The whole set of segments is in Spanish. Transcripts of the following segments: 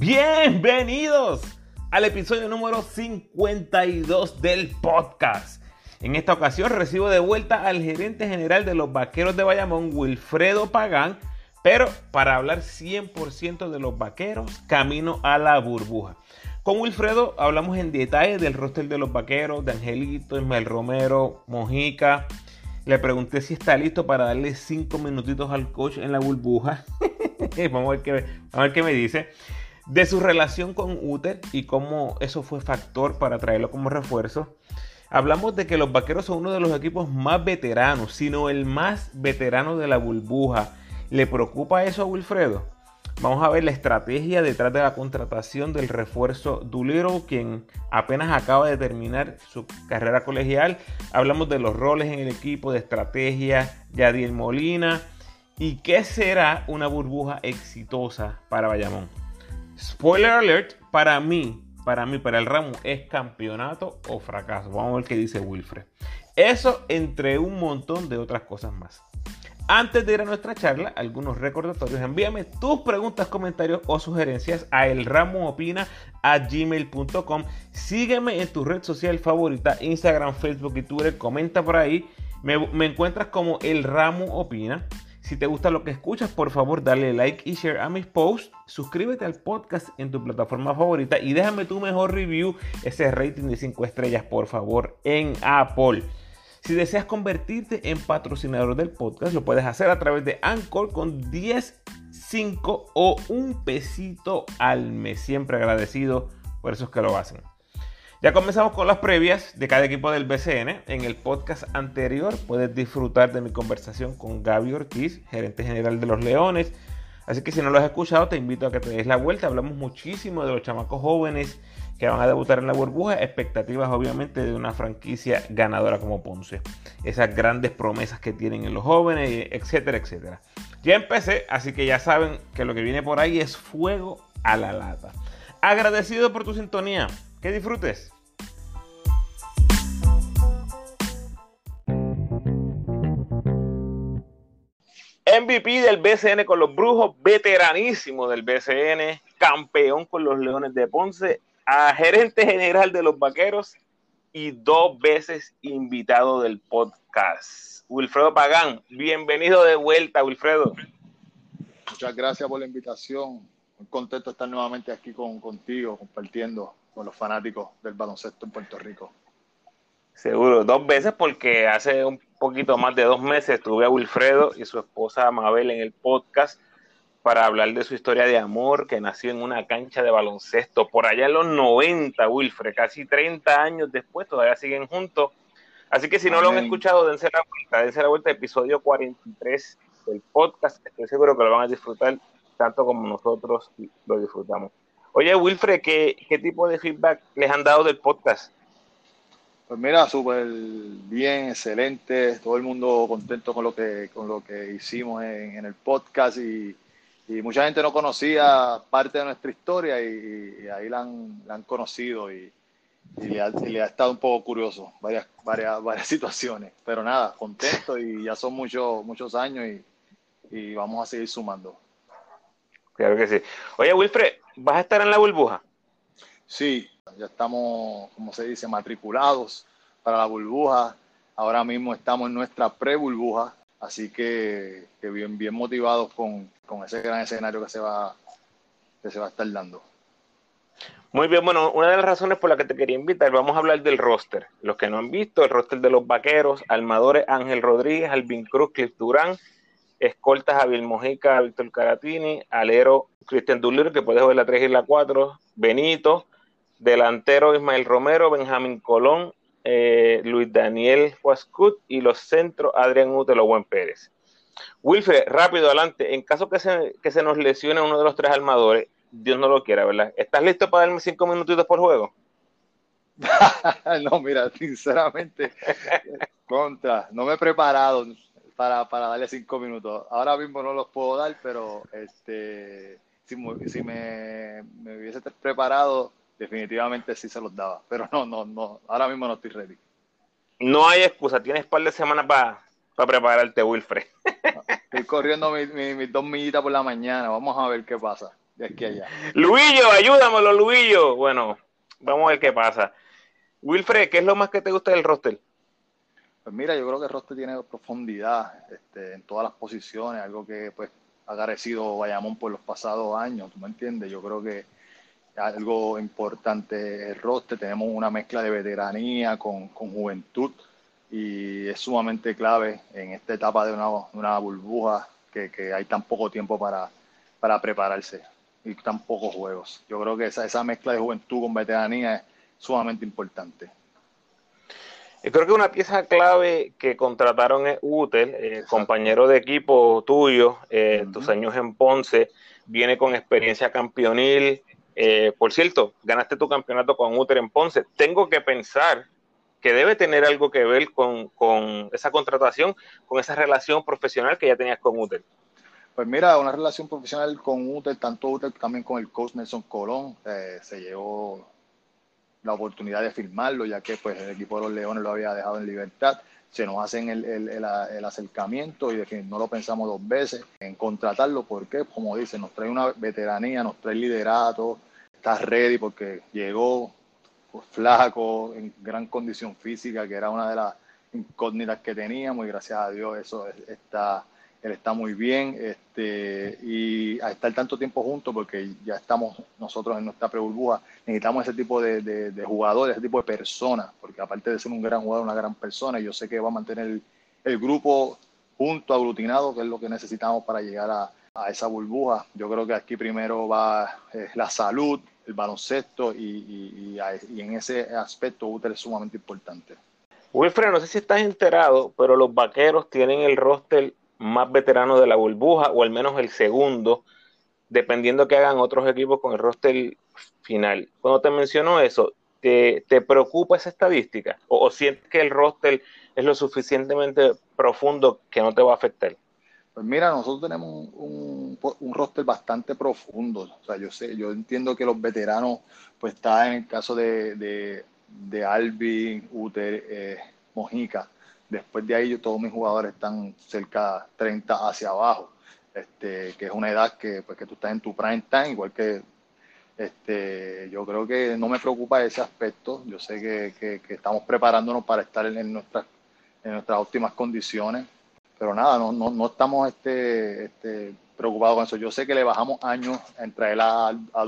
Bienvenidos al episodio número 52 del podcast. En esta ocasión recibo de vuelta al gerente general de los Vaqueros de Bayamón, Wilfredo Pagán, pero para hablar 100% de los Vaqueros, camino a la burbuja. Con Wilfredo hablamos en detalle del roster de los Vaqueros, de Angelito, Ismael Romero, Mojica. Le pregunté si está listo para darle 5 minutitos al coach en la burbuja. vamos, a ver qué, vamos a ver qué me dice de su relación con Uther y cómo eso fue factor para traerlo como refuerzo. Hablamos de que los Vaqueros son uno de los equipos más veteranos, sino el más veterano de la burbuja. ¿Le preocupa eso a Wilfredo? Vamos a ver la estrategia detrás de la contratación del refuerzo Dulero, quien apenas acaba de terminar su carrera colegial. Hablamos de los roles en el equipo, de estrategia, Yadiel Molina y qué será una burbuja exitosa para Bayamón. Spoiler alert, para mí, para mí, para el ramo, es campeonato o fracaso. Vamos a ver qué dice Wilfred. Eso entre un montón de otras cosas más. Antes de ir a nuestra charla, algunos recordatorios. Envíame tus preguntas, comentarios o sugerencias a elramoopina@gmail.com. Sígueme en tu red social favorita, Instagram, Facebook y Twitter. Comenta por ahí. Me, encuentras como El Ramo Opina. Si te gusta lo que escuchas, por favor dale like y share a mis posts. Suscríbete al podcast en tu plataforma favorita y déjame tu mejor review, ese rating de 5 estrellas, por favor, en Apple. Si deseas convertirte en patrocinador del podcast, lo puedes hacer a través de Anchor con 10, 5 o un pesito al mes. Siempre agradecido por esos que lo hacen. Ya comenzamos con las previas de cada equipo del BCN. En el podcast anterior puedes disfrutar de mi conversación con Gaby Ortiz, gerente general de los Leones. Así que si no lo has escuchado, te invito a que te des la vuelta. Hablamos muchísimo de los chamacos jóvenes que van a debutar en la burbuja. Expectativas, obviamente, de una franquicia ganadora como Ponce. Esas grandes promesas que tienen en los jóvenes, etcétera, etcétera. Ya empecé, así que ya saben que lo que viene por ahí es fuego a la lata. Agradecido por tu sintonía. Que disfrutes. MVP del BCN con los Brujos, veteranísimo del BCN, campeón con los Leones de Ponce, a gerente general de los Vaqueros y dos veces invitado del podcast. Wilfredo Pagán, bienvenido de vuelta, Wilfredo. Muchas gracias por la invitación. Muy contento de estar nuevamente aquí con, contigo, compartiendo con los fanáticos del baloncesto en Puerto Rico. Seguro, dos veces porque hace un poquito más de dos meses tuve a Wilfredo y su esposa Mabel en el podcast para hablar de su historia de amor que nació en una cancha de baloncesto por allá en los 90, Wilfred, casi 30 años después todavía siguen juntos. Así que si no lo han escuchado, dense la vuelta, dense la vuelta, episodio 43 del podcast. Estoy seguro que lo van a disfrutar tanto como nosotros lo disfrutamos. Oye, Wilfred, ¿qué, ¿qué tipo de feedback les han dado del podcast? Pues mira, súper bien, excelente, todo el mundo contento con lo que, con lo que hicimos en, el podcast y, mucha gente no conocía parte de nuestra historia y, ahí la han, han conocido y, le ha, le ha, estado un poco curioso, varias, varias, varias situaciones, pero nada, contento y ya son muchos, muchos años y, vamos a seguir sumando. Claro que sí. Oye, Wilfred, ¿vas a estar en la burbuja? Sí, ya estamos, como se dice, matriculados para la burbuja. Ahora mismo estamos en nuestra pre-burbuja, así que, bien, bien motivados con, ese gran escenario que se va, que se va a estar dando. Muy bien, bueno, una de las razones por la que te quería invitar, vamos a hablar del roster. Los que no han visto, el roster de los vaqueros, armadores Ángel Rodríguez, Alvin Cruz, Cliff Durán, escoltas Javier Mojica, Víctor Caratini, alero Cristian Dulero, que puede jugar la 3 y la 4, Benito, delantero Ismael Romero, Benjamín Colón, eh, Luis Daniel Huascut y los centros Adrián Utelo Buen Pérez. Wilfred, rápido adelante, en caso que se, que se nos lesione uno de los tres armadores, Dios no lo quiera, ¿verdad? ¿Estás listo para darme cinco minutitos por juego? no, mira, sinceramente, contra, no me he preparado, para, para darle cinco minutos. Ahora mismo no los puedo dar, pero este si, si me, me, hubiese preparado, definitivamente sí se los daba. Pero no, no, no, ahora mismo no estoy ready. No hay excusa, tienes par de semanas para prepararte, Wilfred. Estoy corriendo mis dos millitas por la mañana, vamos a ver qué pasa. de aquí a allá. Luillo, ayúdamelo, Luillo. Bueno, vamos a ver qué pasa. Wilfred, ¿qué es lo más que te gusta del roster? Pues mira, yo creo que el roster tiene profundidad este, en todas las posiciones, algo que pues ha carecido Bayamón por los pasados años, ¿tú me entiendes? Yo creo que algo importante el roster, tenemos una mezcla de veteranía con, juventud y es sumamente clave en esta etapa de una, burbuja que, hay tan poco tiempo para, para prepararse y tan pocos juegos. Yo creo que esa, esa mezcla de juventud con veteranía es sumamente importante. Yo creo que una pieza clave que contrataron es Utel, eh, compañero de equipo tuyo, eh, tus años en Ponce, viene con experiencia campeonil. Eh, por cierto, ganaste tu campeonato con Utel en Ponce. Tengo que pensar que debe tener algo que ver con, esa contratación, con esa relación profesional que ya tenías con Utel. Pues mira, una relación profesional con Utel, tanto Utel también con el coach Nelson Colón, se llevó la oportunidad de firmarlo, ya que pues el equipo de los Leones lo había dejado en libertad. Se nos hacen el, el, el, acercamiento y no lo pensamos dos veces en contratarlo, porque, como dice, nos trae una veteranía, nos trae liderato, está ready porque llegó pues, flaco, en gran condición física, que era una de las incógnitas que teníamos y gracias a Dios eso está él está muy bien este, y a estar tanto tiempo juntos porque ya estamos nosotros en nuestra pre-burbuja, necesitamos ese tipo de, jugadores, ese tipo de personas, porque aparte de ser un gran jugador, una gran persona, yo sé que va a mantener el, grupo junto, aglutinado, que es lo que necesitamos para llegar a, esa burbuja. Yo creo que aquí primero va eh, la salud, el baloncesto y, y, y, en ese aspecto útil es sumamente importante. Wilfred, no sé si estás enterado, pero los vaqueros tienen el roster más veterano de la burbuja, o al menos el segundo, dependiendo que hagan otros equipos con el roster final. Cuando te menciono eso, ¿te, preocupa esa estadística? ¿O, sientes que el roster es lo suficientemente profundo que no te va a afectar? Pues mira, nosotros tenemos un, un, roster bastante profundo. O sea, yo sé, yo entiendo que los veteranos, pues está en el caso de, de, de Alvin, Uter, eh, Mojica, Después de ahí todos mis jugadores están cerca de 30 hacia abajo, este, que es una edad que, pues, que tú estás en tu prime time, igual que este, yo creo que no me preocupa ese aspecto. Yo sé que, que, estamos preparándonos para estar en, nuestras, en nuestras óptimas condiciones, pero nada, no, no, no estamos este, este, preocupados con eso. Yo sé que le bajamos años en traer a, a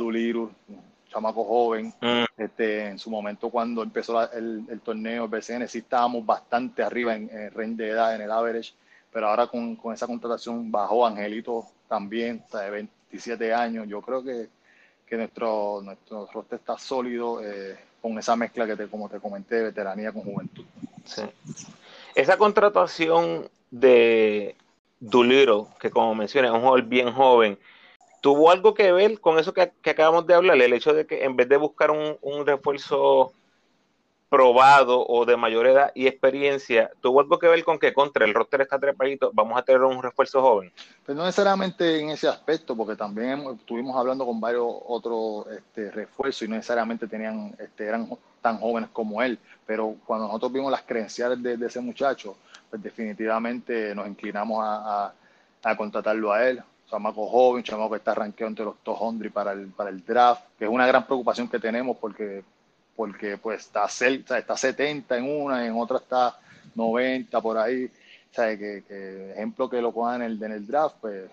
chamaco joven. Mm. Este, en su momento cuando empezó el, torneo el BCN sí estábamos bastante arriba en, el range de edad, en el average, pero ahora con, esa contratación bajó Angelito también, de 27 años. Yo creo que, nuestro, nuestro roster está sólido eh, con esa mezcla que, te, como te comenté, veteranía con juventud. Esa contratación de Duliro, que como mencioné, es un jugador bien joven, ¿Tuvo algo que ver con eso que, acabamos de hablar? El hecho de que en vez de buscar un, refuerzo probado o de mayor edad y experiencia, ¿tuvo algo que ver con que contra el roster está trepadito, vamos a tener un refuerzo joven? Pues no necesariamente en ese aspecto, porque también estuvimos hablando con varios otros este, refuerzos y no necesariamente tenían, este, eran tan jóvenes como él, pero cuando nosotros vimos las credenciales de, ese muchacho, pues definitivamente nos inclinamos a contratarlo a él chamaco joven, chamaco que está rankeado entre los 200 para el, para el draft, que es una gran preocupación que tenemos porque, porque pues está, está 70 en una, en otra está 90 por ahí. O que, ejemplo que lo pongan en el, en el draft, pues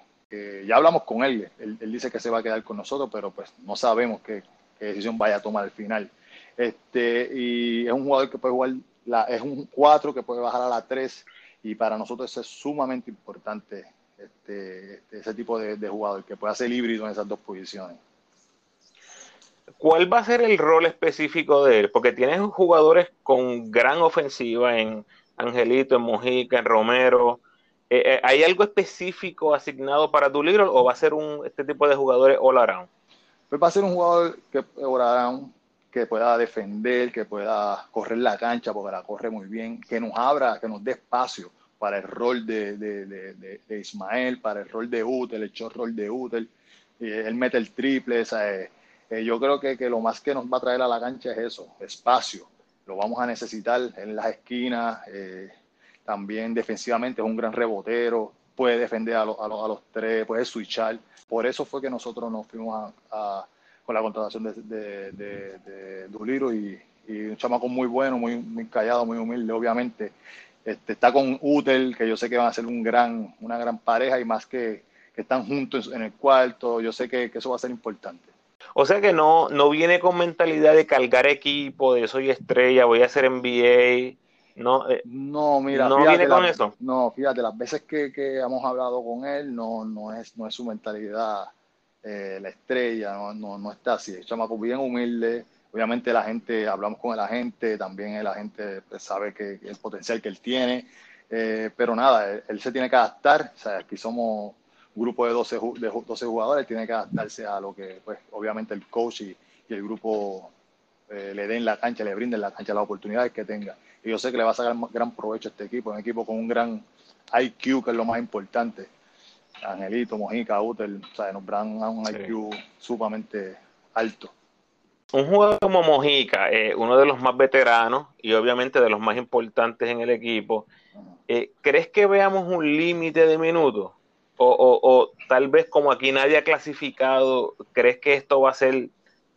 ya hablamos con él. él, dice que se va a quedar con nosotros, pero pues no sabemos qué, decisión vaya a tomar al final. Este, y es un jugador que puede jugar, la, es un 4 que puede bajar a la 3 y para nosotros eso es sumamente importante este, este, ese tipo de, jugador que pueda ser híbrido en esas dos posiciones. ¿Cuál va a ser el rol específico de él? Porque tienes jugadores con gran ofensiva en Angelito, en Mojica, en Romero. Eh, eh, ¿Hay algo específico asignado para tu libro o va a ser un, este tipo de jugadores all around? Pues va a ser un jugador que all around, que pueda defender, que pueda correr la cancha porque la corre muy bien, que nos abra, que nos dé espacio para el rol de, de, de, Ismael, para el rol de Utel, el short rol de Utel. él mete el triple. Eh, yo creo que, que, lo más que nos va a traer a la cancha es eso, espacio. Lo vamos a necesitar en las esquinas. Eh, también defensivamente es un gran rebotero. puede defender a, a, los tres, puede switchar. Por eso fue que nosotros nos fuimos a, con la contratación de, de, de, Duliro y, un chamaco muy bueno, muy, muy callado, muy humilde, obviamente. Este, está con Utel, que yo sé que van a ser un gran, una gran pareja y más que, que están juntos en el cuarto, yo sé que, que, eso va a ser importante. O sea que no, no viene con mentalidad de cargar equipo, de soy estrella, voy a ser NBA. No, eh, no mira, no viene con eso. No, fíjate, las veces que, que, hemos hablado con él, no, no, es, no es su mentalidad eh, la estrella, no, no, no, está así. Chamaco bien humilde. Obviamente la gente, hablamos con la gente, también la gente pues, sabe que, el potencial que él tiene. Eh, pero nada, él, se tiene que adaptar. O sea, aquí somos un grupo de 12, de 12 jugadores, tiene que adaptarse a lo que, pues, obviamente el coach y, y el grupo le den la cancha, le brinden la cancha, las oportunidades que tenga y yo sé que le va a sacar gran provecho a este equipo, un equipo con un gran IQ, que es lo más importante. Angelito, Mojica, Utel, o sea, nos dan un IQ sumamente alto. Un jugador como Mojica, eh, uno de los más veteranos y obviamente de los más importantes en el equipo, eh, ¿crees que veamos un límite de minutos? O, tal vez como aquí nadie ha clasificado, ¿crees que esto va a ser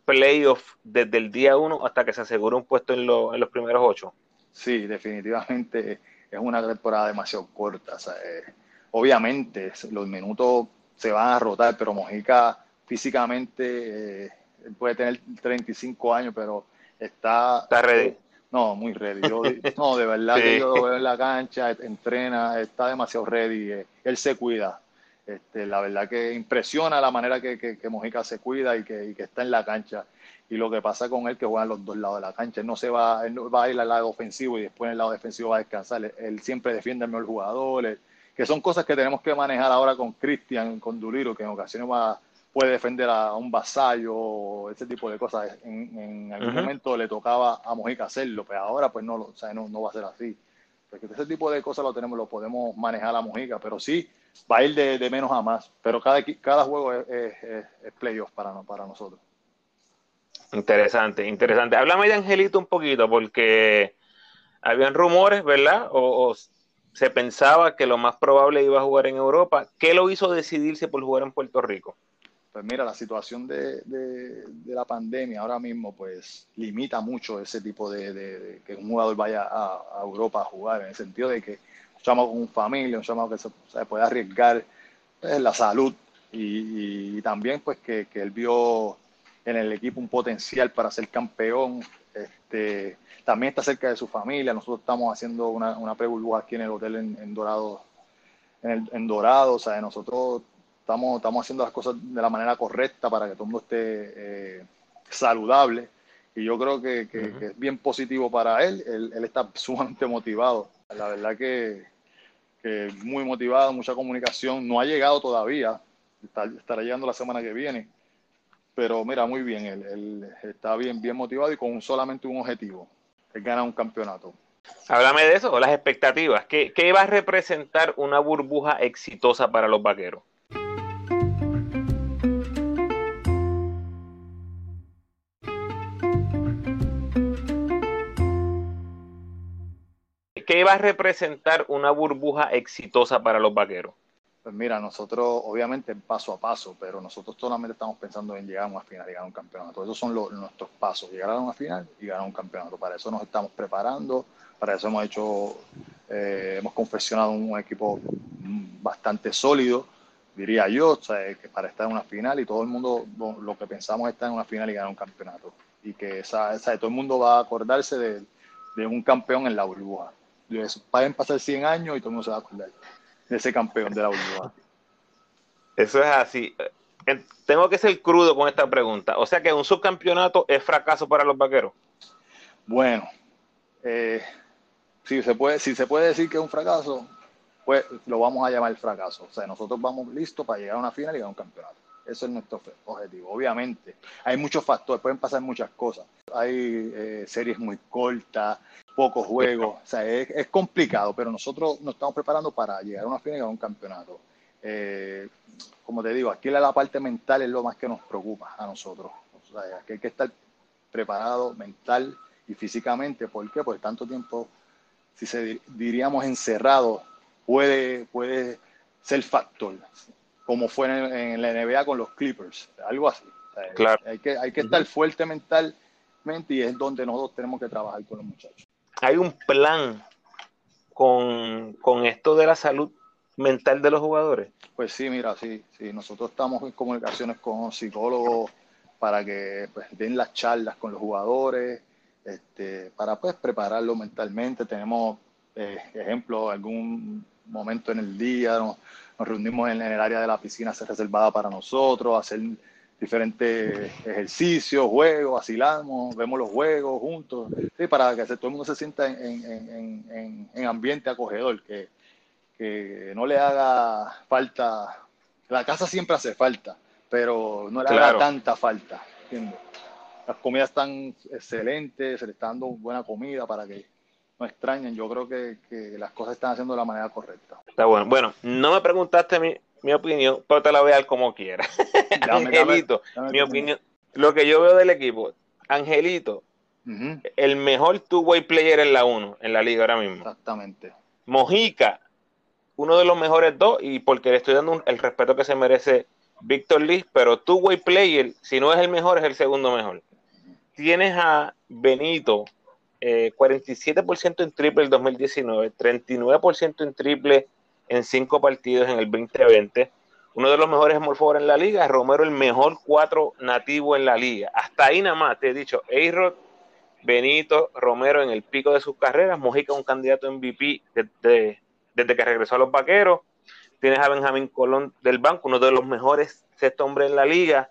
playoff desde el día uno hasta que se asegure un puesto en, en los primeros ocho? Sí, definitivamente es una temporada demasiado corta. Eh, obviamente los minutos se van a rotar, pero Mojica físicamente puede tener 35 años, pero está... Está ready. no, muy ready. no, de verdad que yo lo veo en la cancha, entrena, está demasiado ready. Eh, él se cuida. Este, la verdad que impresiona la manera que, que, Mojica se cuida y que, y que está en la cancha y lo que pasa con él que juega en los dos lados de la cancha. Él no se va, él va a ir al lado ofensivo y después en el lado defensivo va a descansar. Él, siempre defiende al mejor jugador, que son cosas que tenemos que manejar ahora con Cristian, con Duliro, que en ocasiones va, puede defender a un vasallo, ese tipo de cosas. En, algún momento le tocaba a Mojica hacerlo, pero ahora pues no, o sea, no, no, va a ser así. Porque ese tipo de cosas lo tenemos, lo podemos manejar a Mojica, pero sí va a ir de, menos a más. Pero cada, cada juego es, es, es playoff para, para nosotros. Interesante, interesante. Háblame de Angelito un poquito, porque habían rumores, ¿verdad? O, se pensaba que lo más probable iba a jugar en Europa. ¿Qué lo hizo decidirse por jugar en Puerto Rico? Pues mira, la situación de, la pandemia ahora mismo pues limita mucho ese tipo de, que un jugador vaya a, Europa a jugar, en el sentido de que un chamaco con familia, un chamaco que se, puede arriesgar pues, la salud y, también pues que, él vio en el equipo un potencial para ser campeón. Este, también está cerca de su familia. Nosotros estamos haciendo una, una pre aquí en el hotel en, Dorado. En, el, en Dorado, o sea, nosotros estamos, estamos haciendo las cosas de la manera correcta para que todo el mundo esté eh, saludable. Y yo creo que, es bien positivo para él. él. está sumamente motivado. La verdad que, que muy motivado, mucha comunicación. No ha llegado todavía. estará llegando la semana que viene pero mira, muy bien, él, está bien, bien motivado y con solamente un objetivo, es ganar un campeonato. Háblame de eso, las expectativas. ¿Qué, ¿Qué, va a representar una burbuja exitosa para los vaqueros? ¿Qué va a representar una burbuja exitosa para los vaqueros? Pues mira, nosotros obviamente paso a paso, pero nosotros solamente estamos pensando en llegar a una final y ganar un campeonato. Esos son nuestros pasos, llegar a una final y ganar un campeonato. Para eso nos estamos preparando, para eso hemos hecho, eh, hemos confeccionado un equipo bastante sólido, diría yo, para estar en una final y todo el mundo lo que pensamos es estar en una final y ganar un campeonato. Y que esa, todo el mundo va a acordarse de un campeón en la burbuja. Pueden pasar 100 años y todo el mundo se va a acordar de ese campeón de la burbuja. Eso es así. Tengo que ser crudo con esta pregunta. O sea que un subcampeonato es fracaso para los vaqueros. Bueno, eh, si, se puede, si se puede decir que es un fracaso, pues lo vamos a llamar fracaso. O sea, nosotros vamos listos para llegar a una final y ganar un campeonato. Eso es nuestro objetivo. Obviamente, hay muchos factores, pueden pasar muchas cosas. Hay eh, series muy cortas, pocos juegos, o sea, es, complicado, pero nosotros nos estamos preparando para llegar a una final y ganar un campeonato. Eh, como te digo, aquí la, parte mental es lo más que nos preocupa a nosotros. O sea, aquí hay que estar preparado mental y físicamente. ¿Por qué? Porque tanto tiempo, si se diríamos encerrado, puede, puede ser factor, como fue en, la NBA con los Clippers, algo así. claro. Hay que, hay que estar fuerte mentalmente y es donde nosotros tenemos que trabajar con los muchachos. Hay un plan con, con esto de la salud mental de los jugadores. Pues sí, mira, sí, sí. Nosotros estamos en comunicaciones con psicólogos para que pues, den las charlas con los jugadores, este, para pues prepararlo mentalmente. Tenemos eh, ejemplos, algún momento en el día, nos, reunimos en, el área de la piscina se reservada para nosotros, hacer diferentes ejercicios, juegos, vacilamos, vemos los juegos juntos, sí, para que todo el mundo se sienta en, en ambiente acogedor, que, que no le haga falta, la casa siempre hace falta, pero no le haga tanta falta. Las comidas están excelentes, se le está dando buena comida para que no extrañen. Yo creo que, las cosas están haciendo de la manera correcta. Está bueno. Bueno, no me preguntaste mi, mi opinión, pero te la dar como quiera. Angelito, mi opinión. Lo que yo veo del equipo, Angelito, el mejor two-way player en la 1, en la liga ahora mismo. Exactamente. Mojica, uno de los mejores dos y porque le estoy dando el respeto que se merece Víctor Lee, pero two-way player, si no es el mejor, es el segundo mejor. Tienes a Benito, 47% eh, en triple el 2019, 39% en triple en cinco partidos en el 2020. Uno de los mejores small en la liga, Romero el mejor cuatro nativo en la liga. Hasta ahí nada más, te he dicho, a Benito, Romero en el pico de sus carreras, Mojica un candidato MVP de, de, desde que regresó a los vaqueros. Tienes a Benjamín Colón del banco, uno de los mejores sexto hombres en la liga.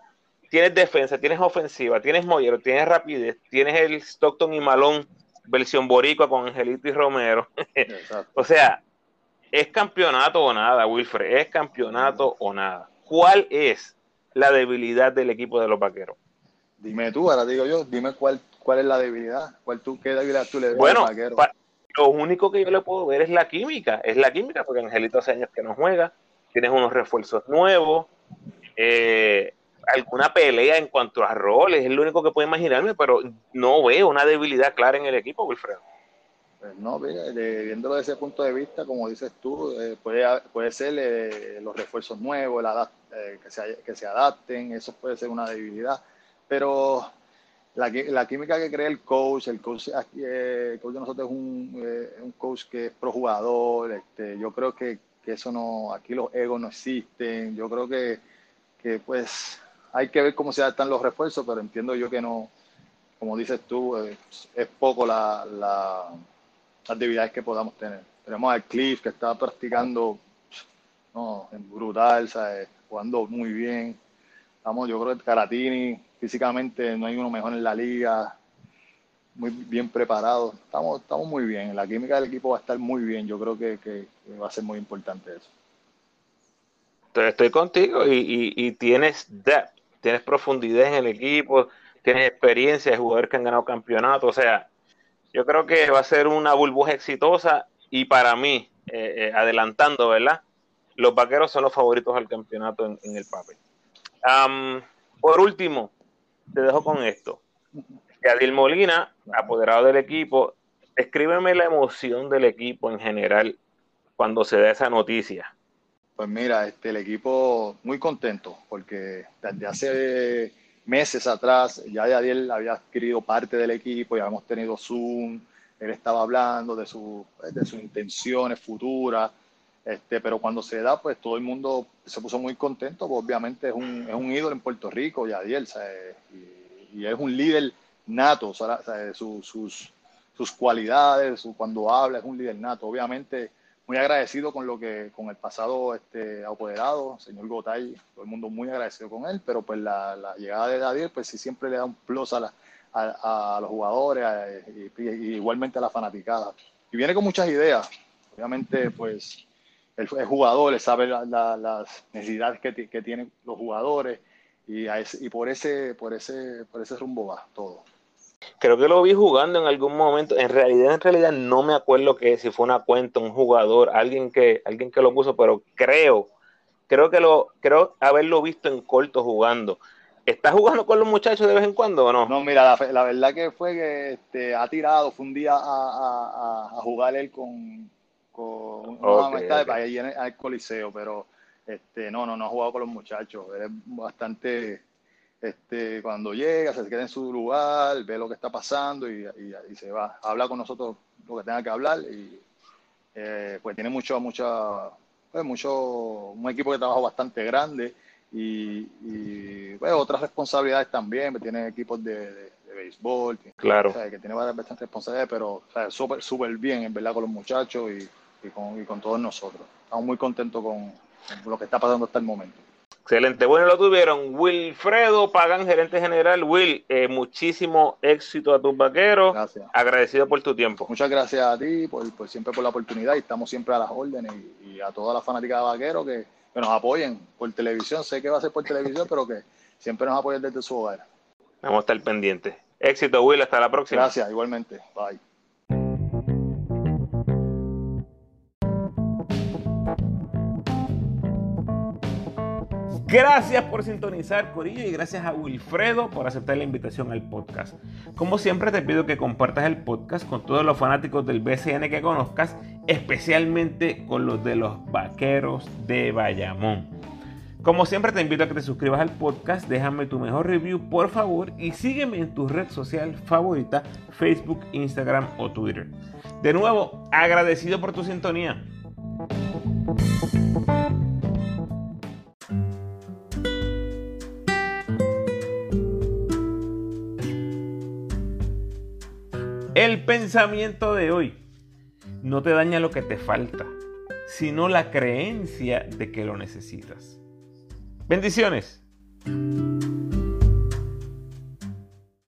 Tienes defensa, tienes ofensiva, tienes Mollero, tienes rapidez, tienes el Stockton y Malón versión boricua con Angelito y Romero. o sea, es campeonato o nada, Wilfred, es campeonato o nada. ¿Cuál es la debilidad del equipo de los vaqueros? Dime tú, ahora digo yo, dime cuál, cuál es la debilidad, cuál tú, qué debilidad tú le ves bueno, al vaquero. Lo único que yo le puedo ver es la química, es la química, porque Angelito hace años que no juega, tienes unos refuerzos nuevos, eh, alguna pelea en cuanto a roles, es lo único que puedo imaginarme, pero no veo una debilidad clara en el equipo, Wilfredo. Pues no, viéndolo desde ese punto de vista, como dices tú, eh, puede, puede ser eh, los refuerzos nuevos, que, se, que se adapten, eso puede ser una debilidad, pero la, la, química que crea el coach, el coach, eh, coach de nosotros es un, eh, un, coach que es pro jugador, este, yo creo que, que, eso no, aquí los egos no existen, yo creo que, que pues hay que ver cómo se adaptan los refuerzos, pero entiendo yo que no, como dices tú, es poco la, la, las actividades que podamos tener. Tenemos al Cliff que está practicando no, brutal, ¿sabes? jugando muy bien. Estamos, yo creo que Caratini físicamente no hay uno mejor en la liga, muy bien preparado. Estamos, estamos muy bien. La química del equipo va a estar muy bien. Yo creo que, va a ser muy importante eso. Estoy contigo y, tienes depth, tienes profundidad en el equipo, tienes experiencia de jugadores que han ganado campeonato. O sea, yo creo que va a ser una burbuja exitosa y para mí, eh, eh, adelantando, ¿verdad? Los vaqueros son los favoritos al campeonato en, el papel. por último, te dejo con esto. Yadil Molina, apoderado del equipo, escríbeme la emoción del equipo en general cuando se da esa noticia. Pues mira, este, el equipo muy contento porque desde hace meses atrás ya Yadiel había adquirido parte del equipo, ya hemos tenido Zoom, él estaba hablando de, su, de sus intenciones futuras, este, pero cuando se da, pues todo el mundo se puso muy contento, pues obviamente es un, es un ídolo en Puerto Rico, Yadiel, y, es un líder nato, sus, sus, sus, cualidades, cuando habla es un líder nato, obviamente muy agradecido con lo que con el pasado este, apoderado, señor Gotay, todo el mundo muy agradecido con él, pero pues la, llegada de Yadiel, pues sí siempre le da un plus a, la, a, los jugadores y, igualmente a la fanaticada. Y viene con muchas ideas, obviamente pues el, jugador, sabe las necesidades que, que, tienen los jugadores y, y por, ese, por, ese, por ese rumbo va todo. Creo que lo vi jugando en algún momento. En realidad, en realidad no me acuerdo que si fue una cuenta, un jugador, alguien que, alguien que lo puso, pero creo, creo que lo, creo haberlo visto en corto jugando. ¿Estás jugando con los muchachos de vez en cuando o no? No, mira, la, verdad que fue que este, ha tirado, fue un día a, a, a jugar él con, con una amistad para ir al Coliseo, pero este, no, no, no ha jugado con los muchachos. Él es bastante, este, cuando llega, se queda en su lugar, ve lo que está pasando y, se va. Habla con nosotros lo que tenga que hablar y eh, pues tiene mucho, mucha, pues mucho, un equipo de trabajo bastante grande y, y pues, otras responsabilidades también. Tiene equipos de, béisbol, claro. que tiene bastantes responsabilidades, pero súper súper bien, en verdad, con los muchachos y, y, con, y con todos nosotros. Estamos muy contentos con lo que está pasando hasta el momento. Excelente. Bueno, lo tuvieron. Wilfredo Pagan, gerente general. Will, eh, muchísimo éxito a tus vaqueros. Gracias. Agradecido por tu tiempo. Muchas gracias a ti por, siempre por la oportunidad y estamos siempre a las órdenes y, a todas las fanáticas de vaqueros que, nos apoyen por televisión. Sé que va a ser por televisión, pero que siempre nos apoyen desde su hogar. Vamos a estar pendientes. Éxito, Will. Hasta la próxima. Gracias, igualmente. Bye. Gracias por sintonizar, Corillo, y gracias a Wilfredo por aceptar la invitación al podcast. Como siempre, te pido que compartas el podcast con todos los fanáticos del BCN que conozcas, especialmente con los de los vaqueros de Bayamón. Como siempre, te invito a que te suscribas al podcast, déjame tu mejor review, por favor, y sígueme en tu red social favorita, Facebook, Instagram o Twitter. De nuevo, agradecido por tu sintonía. El pensamiento de hoy no te daña lo que te falta, sino la creencia de que lo necesitas. Bendiciones.